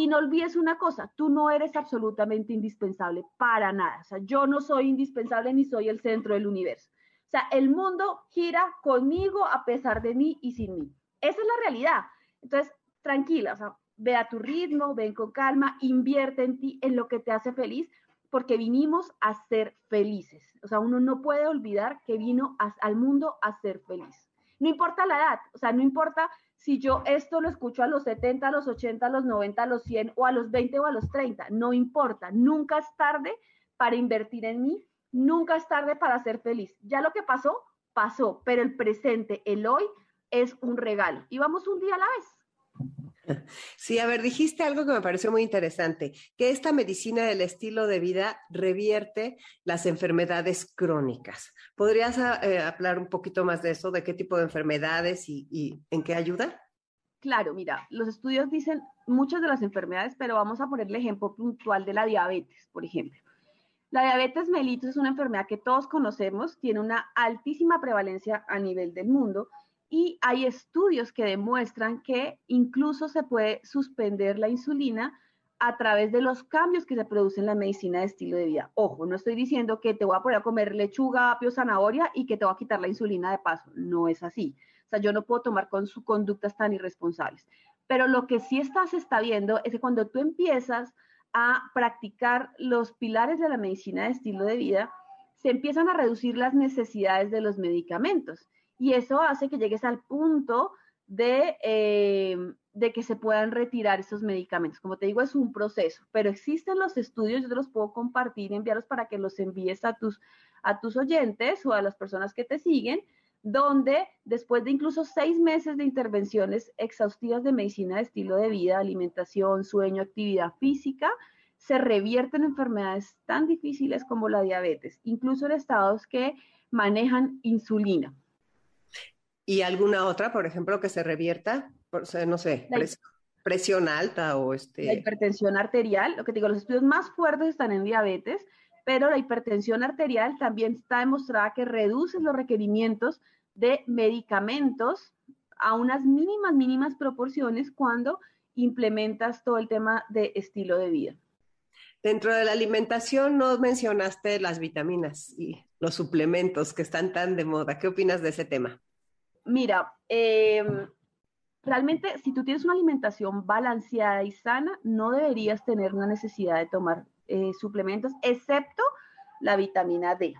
Y no olvides una cosa, tú no eres absolutamente indispensable para nada. O sea, yo no soy indispensable ni soy el centro del universo. O sea, el mundo gira conmigo a pesar de mí y sin mí. Esa es la realidad. Entonces, tranquila, o sea, ve a tu ritmo, ven con calma, invierte en ti, en lo que te hace feliz, porque vinimos a ser felices. O sea, uno no puede olvidar que vino al mundo a ser feliz. No importa la edad, o sea, no importa si yo esto lo escucho a los 70, a los 80, a los 90, a los 100 o a los 20 o a los 30, no importa, nunca es tarde para invertir en mí, nunca es tarde para ser feliz. Ya lo que pasó, pasó, pero el presente, el hoy, es un regalo. Y vamos un día a la vez. Sí, a ver, dijiste algo que me pareció muy interesante, que esta medicina del estilo de vida revierte las enfermedades crónicas. ¿Podrías ah, eh, hablar un poquito más de eso, de qué tipo de enfermedades y, en qué ayuda? Claro, mira, los estudios dicen muchas de las enfermedades, pero vamos a poner el ejemplo puntual de la diabetes, por ejemplo. La diabetes mellitus es una enfermedad que todos conocemos, tiene una altísima prevalencia a nivel del mundo y hay estudios que demuestran que incluso se puede suspender la insulina a través de los cambios que se producen en la medicina de estilo de vida. Ojo, no estoy diciendo que te voy a poner a comer lechuga, apio, zanahoria y que te voy a quitar la insulina de paso. No es así. O sea, yo no puedo tomar con sus conductas tan irresponsables. Pero lo que sí estás está viendo es que cuando tú empiezas a practicar los pilares de la medicina de estilo de vida, se empiezan a reducir las necesidades de los medicamentos y eso hace que llegues al punto de, eh, de, que se puedan retirar esos medicamentos. Como te digo, es un proceso, pero existen los estudios, yo te los puedo compartir enviarlos para que los envíes a tus, a tus oyentes o a las personas que te siguen, donde después de incluso seis meses de intervenciones exhaustivas de medicina de estilo de vida, alimentación, sueño, actividad física, se revierten enfermedades tan difíciles como la diabetes, incluso en estados que manejan insulina. ¿Y alguna otra, por ejemplo, que se revierta? no sé, presión, alta o este... La hipertensión arterial, lo que digo, los estudios más fuertes están en diabetes, pero la hipertensión arterial también está demostrada que reduce los requerimientos de medicamentos a unas mínimas, mínimas proporciones cuando implementas todo el tema de estilo de vida. Dentro de la alimentación no mencionaste las vitaminas y los suplementos que están tan de moda. ¿Qué opinas de ese tema? Mira, em, realmente si tú tienes una alimentación balanceada y sana, no deberías tener una necesidad de tomar eh, suplementos, excepto la vitamina D.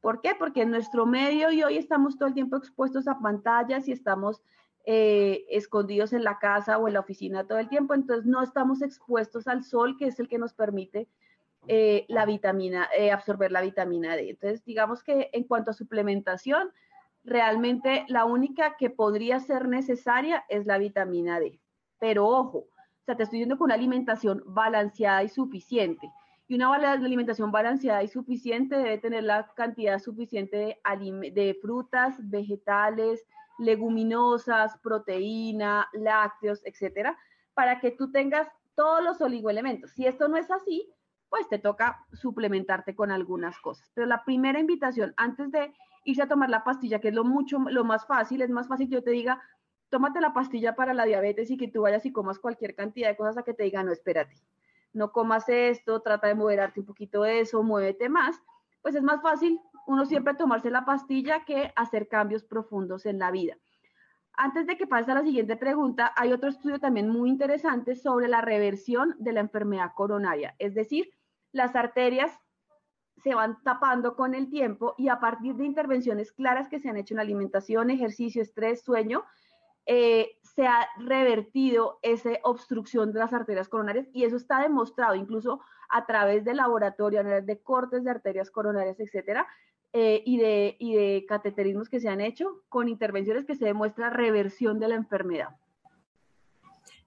¿Por qué? Porque en nuestro medio y hoy estamos todo el tiempo expuestos a pantallas y estamos eh, escondidos en la casa o en la oficina todo el tiempo, entonces no estamos expuestos al sol, que es el que nos permite eh, la vitamina, absorber la vitamina D. Entonces, digamos que en cuanto a suplementación, realmente la única que podría ser necesaria es la vitamina D. Pero ojo, o sea, te estoy diciendo con una alimentación balanceada y suficiente. Y una alimentación balanceada y suficiente debe tener la cantidad suficiente de, de frutas, vegetales, leguminosas, proteína, lácteos, etcétera, para que tú tengas todos los oligoelementos. Si esto no es así, pues te toca suplementarte con algunas cosas. Pero la primera invitación, antes de irse a tomar la pastilla, que es lo mucho, lo más fácil, es más fácil que yo te diga, tómate la pastilla para la diabetes y que tú vayas y comas cualquier cantidad de cosas a que te diga, no, espérate, no comas esto, trata de moderarte un poquito de eso, muévete más, pues es más fácil uno siempre tomarse la pastilla que hacer cambios profundos en la vida. Antes de que pase a la siguiente pregunta, hay otro estudio también muy interesante sobre la reversión de la enfermedad coronaria, es decir, las arterias se van tapando con el tiempo y a partir de intervenciones claras que se han hecho en alimentación, ejercicio, estrés, sueño, eh, se ha revertido esa obstrucción de las arterias coronarias y eso está demostrado incluso a través del laboratorio, a través de cortes de arterias coronarias, etcétera, eh, y, de, y de cateterismos que se han hecho con intervenciones que se demuestra reversión de la enfermedad.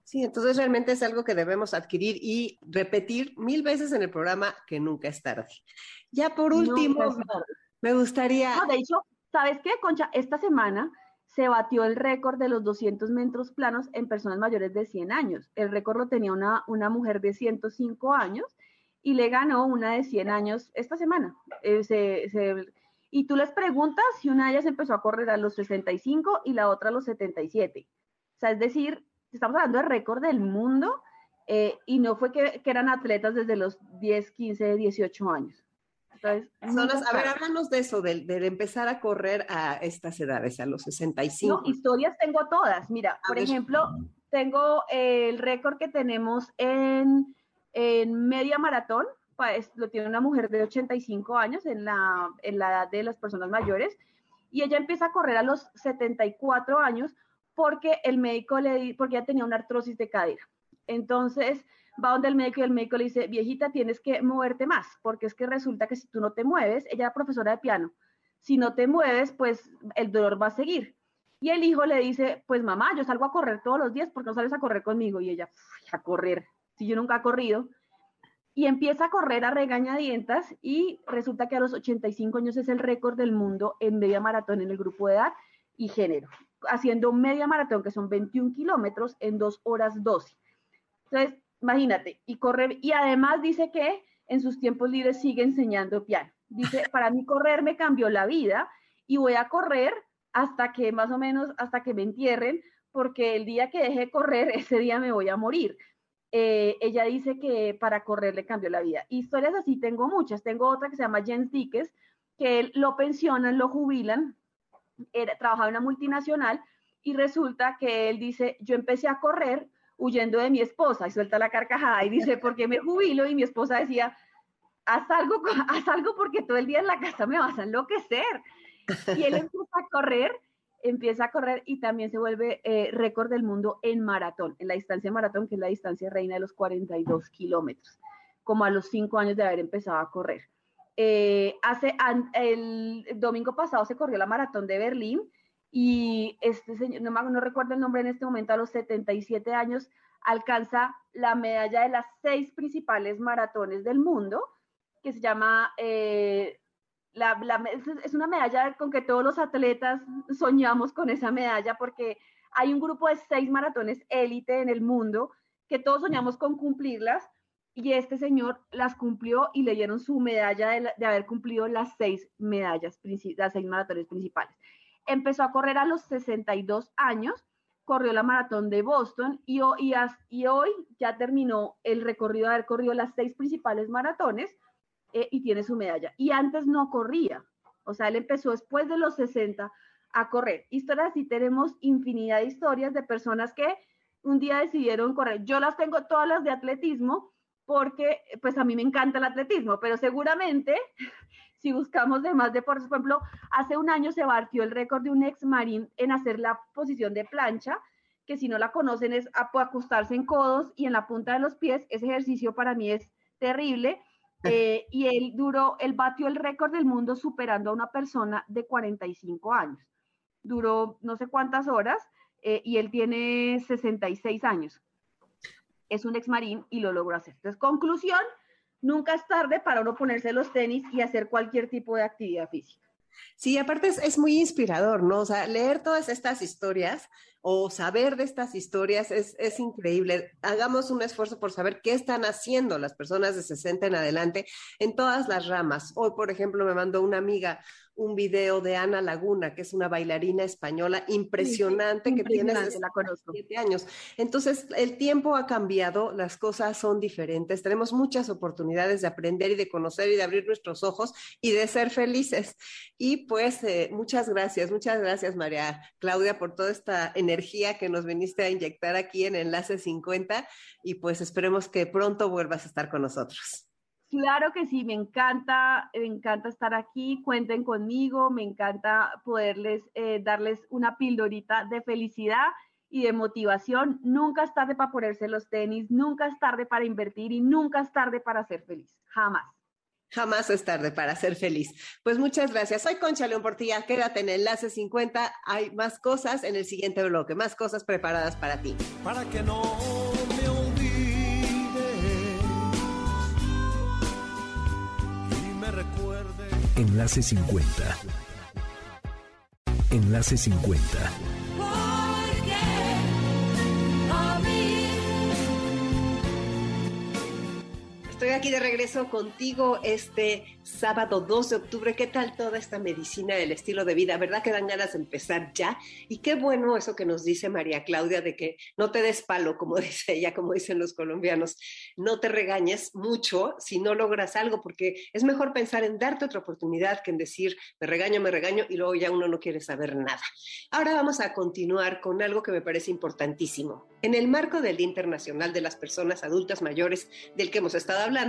Sí, entonces realmente es algo que debemos adquirir y repetir mil veces en el programa que nunca es tarde. Ya por último, me gustaría... No, de hecho, ¿sabes qué, Concha? Esta semana se batió el récord de los 200 metros planos en personas mayores de 100 años. El récord lo tenía una, una mujer de 105 años y le ganó una de 100 años esta semana. Eh, y tú les preguntas si una de ellas empezó a correr a los 65 y la otra a los 77. O sea, es decir, estamos hablando de récord del mundo eh, y no fue que, eran atletas desde los 10, 15, 18 años. Entonces, a ver, háblanos de eso, de, empezar a correr a estas edades, a los 65. No, historias tengo todas. Mira, por ejemplo, tengo el récord que tenemos en, en media maratón, lo tiene una mujer de 85 años en la, en la edad de las personas mayores, y ella empieza a correr a los 74 años porque el médico le porque ella tenía una artrosis de cadera. Entonces va donde el médico y el médico le dice, viejita, tienes que moverte más, porque es que resulta que si tú no te mueves, ella era profesora de piano, si no te mueves, pues el dolor va a seguir. Y el hijo le dice, pues mamá, yo salgo a correr todos los días, porque no sales a correr conmigo? Y ella, a correr, si yo nunca he corrido. Y empieza a correr a regañadientas y resulta que a los 85 años es el récord del mundo en media maratón en el grupo de edad y género haciendo media maratón, que son 21 kilómetros, en 2 horas 12. Entonces, imagínate, y correr, y además dice que en sus tiempos libres sigue enseñando piano. Dice, [laughs] para mí correr me cambió la vida y voy a correr hasta que más o menos, hasta que me entierren, porque el día que deje de correr, [laughs] ese día me voy a morir. Eh, ella dice que para correr le cambió la vida. Historias así tengo muchas. Tengo otra que se llama Jens Dickes, que lo pensionan, lo jubilan era, trabajaba en una multinacional y resulta que él dice, yo empecé a correr huyendo de mi esposa y suelta la carcajada y dice, ¿por qué me jubilo? Y mi esposa decía, haz algo, [laughs] haz algo porque todo el día en la casa me vas a enloquecer. Y él [laughs] empieza a correr, empieza a correr y también se vuelve eh, récord del mundo en maratón, en la distancia maratón, que es la distancia reina de los 42 kilómetros, como a los cinco años de haber empezado a correr. Eh, hace, el domingo pasado se corrió la maratón de Berlín y este señor, no, no recuerdo el nombre en este momento, a los 77 años, alcanza la medalla de las seis principales maratones del mundo, que se llama, eh, la, es una medalla con que todos los atletas soñamos con esa medalla, porque hay un grupo de seis maratones élite en el mundo que todos soñamos con cumplirlas, y este señor las cumplió y le dieron su medalla de, de haber cumplido las seis medallas, las seis maratones principales. Empezó a correr a los 62 años, corrió la maratón de Boston y, y, hoy ya terminó el recorrido de haber corrido las seis principales maratones eh, y tiene su medalla. Y antes no corría, o sea, él empezó después de los 60 a correr. Historias así tenemos infinidad de historias de personas que un día decidieron correr. Yo las tengo todas las de atletismo porque pues a mí me encanta el atletismo, pero seguramente [laughs] si buscamos demás deportes, por ejemplo, hace un año se batió el récord de un ex marín en hacer la posición de plancha, que si no la conocen es acostarse en codos y en la punta de los pies. Ese ejercicio para mí es terrible. Eh, y él duró, él batió el récord del mundo superando a una persona de 45 años. Duró no sé cuántas horas eh, y él tiene 66 años. Es un ex marín y lo logró hacer. Entonces, conclusión, nunca es tarde para uno ponerse los tenis y hacer cualquier tipo de actividad física. Sí, aparte es, muy inspirador, ¿no? O sea, leer todas estas historias o saber de estas historias es, es, increíble. Hagamos un esfuerzo por saber qué están haciendo las personas de 60 en adelante en todas las ramas. Hoy, por ejemplo, me mandó una amiga un video de Ana Laguna, que es una bailarina española impresionante, que tiene 67 años. Entonces, el tiempo ha cambiado, las cosas son diferentes, tenemos muchas oportunidades de aprender y de conocer y de abrir nuestros ojos y de ser felices. Y pues, eh, muchas gracias, muchas gracias María Claudia por toda esta energía que nos viniste a inyectar aquí en Enlace 50 y pues esperemos que pronto vuelvas a estar con nosotros. Claro que sí, me encanta, me encanta estar aquí, cuenten conmigo, me encanta poderles eh, darles una pildorita de felicidad y de motivación. Nunca es tarde para ponerse los tenis, nunca es tarde para invertir y nunca es tarde para ser feliz, jamás. Jamás es tarde para ser feliz. Pues muchas gracias. Soy Concha León Portilla. Quédate en Enlace 50. Hay más cosas en el siguiente bloque, más cosas preparadas para ti. Para que no me Enlace 50. Enlace 50. Aquí de regreso contigo este sábado 2 de octubre. ¿Qué tal toda esta medicina del estilo de vida? ¿Verdad que dan ganas de empezar ya? Y qué bueno eso que nos dice María Claudia de que no te des palo, como [laughs] dice ella, como dicen los colombianos. No te regañes mucho si no logras algo, porque es mejor pensar en darte otra oportunidad que en decir me regaño, me regaño y luego ya uno no quiere saber nada. Ahora vamos a continuar con algo que me parece importantísimo. En el marco del Día Internacional de las Personas Adultas Mayores, del que hemos estado hablando,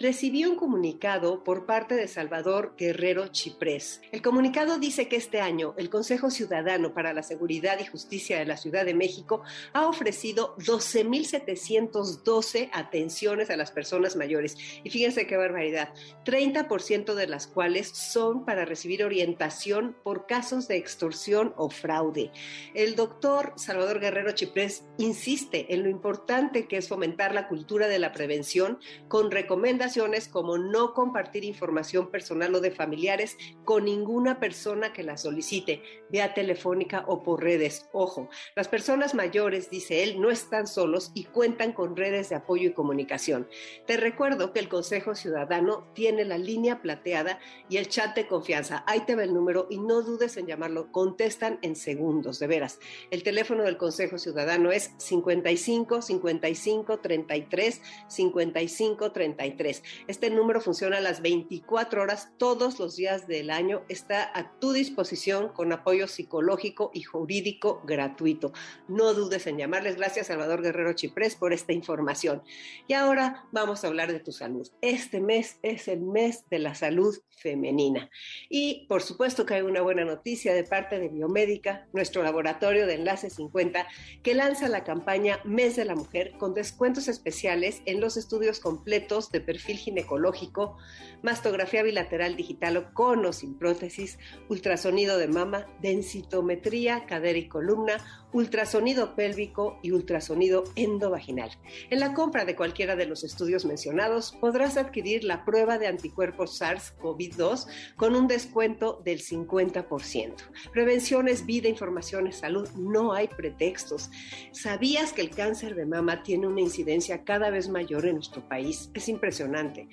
recibí un comunicado por parte de Salvador Guerrero Chiprés. El comunicado dice que este año el Consejo Ciudadano para la Seguridad y Justicia de la Ciudad de México ha ofrecido 12.712 atenciones a las personas mayores. Y fíjense qué barbaridad, 30% de las cuales son para recibir orientación por casos de extorsión o fraude. El doctor Salvador Guerrero Chiprés insiste en lo importante que es fomentar la cultura de la prevención con recomendaciones como no compartir información personal o de familiares con ninguna persona que la solicite, vía telefónica o por redes. Ojo, las personas mayores, dice él, no están solos y cuentan con redes de apoyo y comunicación. Te recuerdo que el Consejo Ciudadano tiene la línea plateada y el chat de confianza. Ahí te va el número y no dudes en llamarlo. Contestan en segundos, de veras. El teléfono del Consejo Ciudadano es 55 55 33 55 33. Este número funciona a las 24 horas todos los días del año. Está a tu disposición con apoyo psicológico y jurídico gratuito. No dudes en llamarles. Gracias, Salvador Guerrero Chiprés, por esta información. Y ahora vamos a hablar de tu salud. Este mes es el mes de la salud femenina. Y por supuesto que hay una buena noticia de parte de Biomédica, nuestro laboratorio de Enlace 50, que lanza la campaña Mes de la Mujer con descuentos especiales en los estudios completos completos de perfil ginecológico, mastografía bilateral digital con o sin prótesis, ultrasonido de mama, densitometría, cadera y columna, ultrasonido pélvico y ultrasonido endovaginal. En la compra de cualquiera de los estudios mencionados podrás adquirir la prueba de anticuerpos SARS-CoV-2 con un descuento del 50%. Prevención es vida, información es salud, no hay pretextos. ¿Sabías que el cáncer de mama tiene una incidencia cada vez mayor en nuestro país? Es impresionante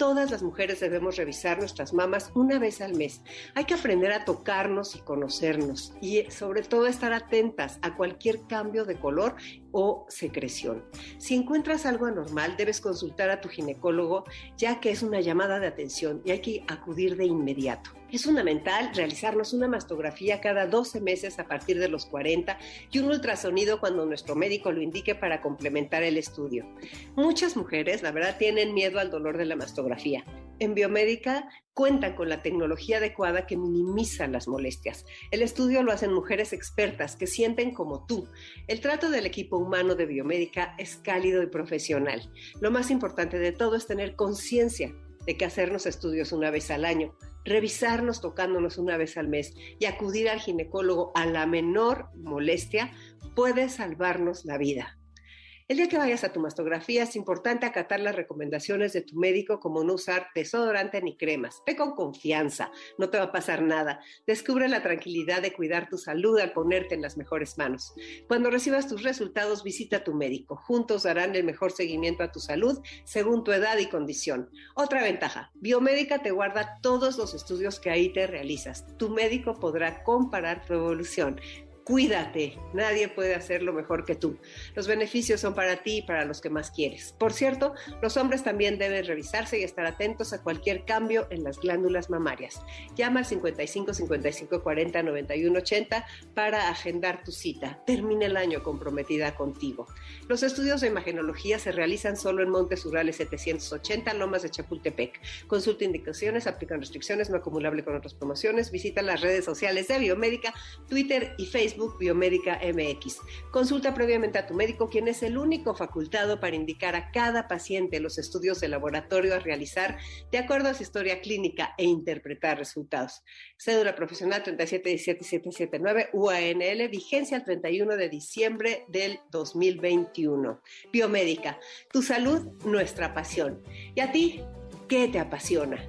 todas las mujeres debemos revisar nuestras mamas una vez al mes. Hay que aprender a tocarnos y conocernos y sobre todo estar atentas a cualquier cambio de color o secreción. Si encuentras algo anormal, debes consultar a tu ginecólogo ya que es una llamada de atención y hay que acudir de inmediato. Es fundamental realizarnos una mastografía cada 12 meses a partir de los 40 y un ultrasonido cuando nuestro médico lo indique para complementar el estudio. Muchas mujeres, la verdad, tienen miedo al dolor de la mastografía. En biomédica cuentan con la tecnología adecuada que minimiza las molestias. El estudio lo hacen mujeres expertas que sienten como tú. El trato del equipo humano de biomédica es cálido y profesional. Lo más importante de todo es tener conciencia de que hacernos estudios una vez al año revisarnos tocándonos una vez al mes y acudir al ginecólogo a la menor molestia puede salvarnos la vida. El día que vayas a tu mastografía es importante acatar las recomendaciones de tu médico como no usar desodorante ni cremas. Ve con confianza, no te va a pasar nada. Descubre la tranquilidad de cuidar tu salud al ponerte en las mejores manos. Cuando recibas tus resultados, visita a tu médico. Juntos darán el mejor seguimiento a tu salud según tu edad y condición. Otra ventaja, Biomédica te guarda todos los estudios que ahí te realizas. Tu médico podrá comparar tu evolución Cuídate, nadie puede hacerlo mejor que tú. Los beneficios son para ti y para los que más quieres. Por cierto, los hombres también deben revisarse y estar atentos a cualquier cambio en las glándulas mamarias. Llama al 55 55 40 91 80 para agendar tu cita. Termina el año comprometida contigo. Los estudios de imagenología se realizan solo en Montes Urales 780, Lomas de Chapultepec. Consulta indicaciones, aplican restricciones, no acumulable con otras promociones. Visita las redes sociales de Biomédica, Twitter y Facebook Biomédica MX. Consulta previamente a tu médico, quien es el único facultado para indicar a cada paciente los estudios de laboratorio a realizar de acuerdo a su historia clínica e interpretar resultados. Cédula profesional 3717779 UANL, vigencia el 31 de diciembre del 2021. Biomédica, tu salud, nuestra pasión. ¿Y a ti? ¿Qué te apasiona?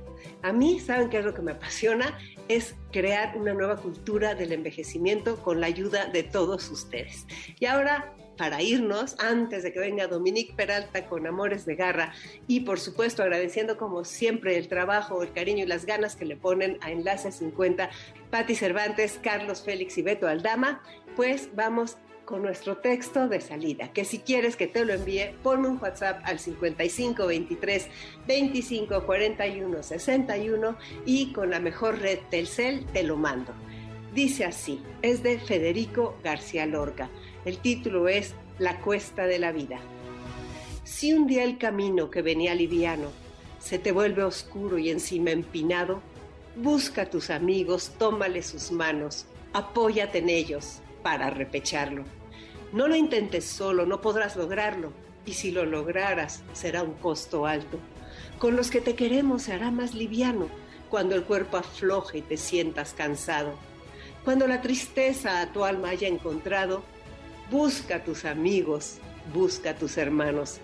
A mí, ¿saben qué es lo que me apasiona? Es crear una nueva cultura del envejecimiento con la ayuda de todos ustedes. Y ahora, para irnos, antes de que venga Dominique Peralta con Amores de Garra y por supuesto agradeciendo como siempre el trabajo, el cariño y las ganas que le ponen a Enlace 50, Patti Cervantes, Carlos Félix y Beto Aldama, pues vamos con nuestro texto de salida, que si quieres que te lo envíe, ponme un WhatsApp al 55 23 25 41 61 y con la mejor red Telcel te lo mando. Dice así, es de Federico García Lorca. El título es La cuesta de la vida. Si un día el camino que venía liviano se te vuelve oscuro y encima empinado, busca a tus amigos, tómale sus manos, apóyate en ellos para repecharlo. No lo intentes solo, no podrás lograrlo. Y si lo lograras, será un costo alto. Con los que te queremos se hará más liviano cuando el cuerpo afloje y te sientas cansado. Cuando la tristeza a tu alma haya encontrado, busca a tus amigos, busca a tus hermanos.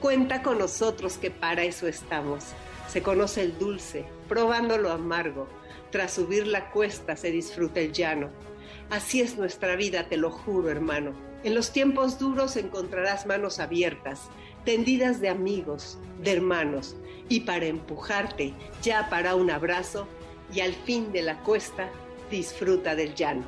Cuenta con nosotros que para eso estamos. Se conoce el dulce, probando lo amargo. Tras subir la cuesta se disfruta el llano. Así es nuestra vida, te lo juro, hermano. En los tiempos duros encontrarás manos abiertas, tendidas de amigos, de hermanos, y para empujarte, ya para un abrazo, y al fin de la cuesta, disfruta del llano.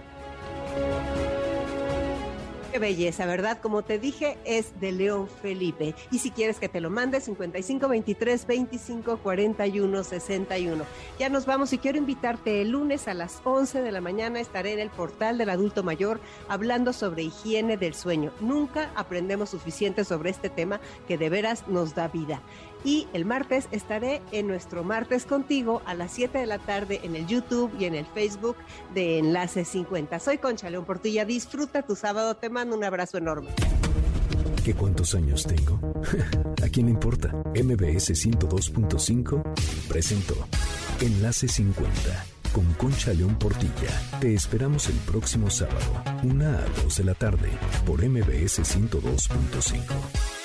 Qué belleza, ¿verdad? Como te dije, es de León Felipe. Y si quieres que te lo mande, 55 23 25 41 61. Ya nos vamos y quiero invitarte el lunes a las 11 de la mañana. Estaré en el portal del adulto mayor hablando sobre higiene del sueño. Nunca aprendemos suficiente sobre este tema que de veras nos da vida. Y el martes estaré en nuestro martes contigo a las 7 de la tarde en el YouTube y en el Facebook de Enlace 50. Soy Concha León Portilla. Disfruta tu sábado. Te mando un abrazo enorme. ¿Qué cuántos años tengo? [laughs] ¿A quién le importa? MBS 102.5 presentó Enlace 50 con Concha León Portilla. Te esperamos el próximo sábado, 1 a 2 de la tarde, por MBS 102.5.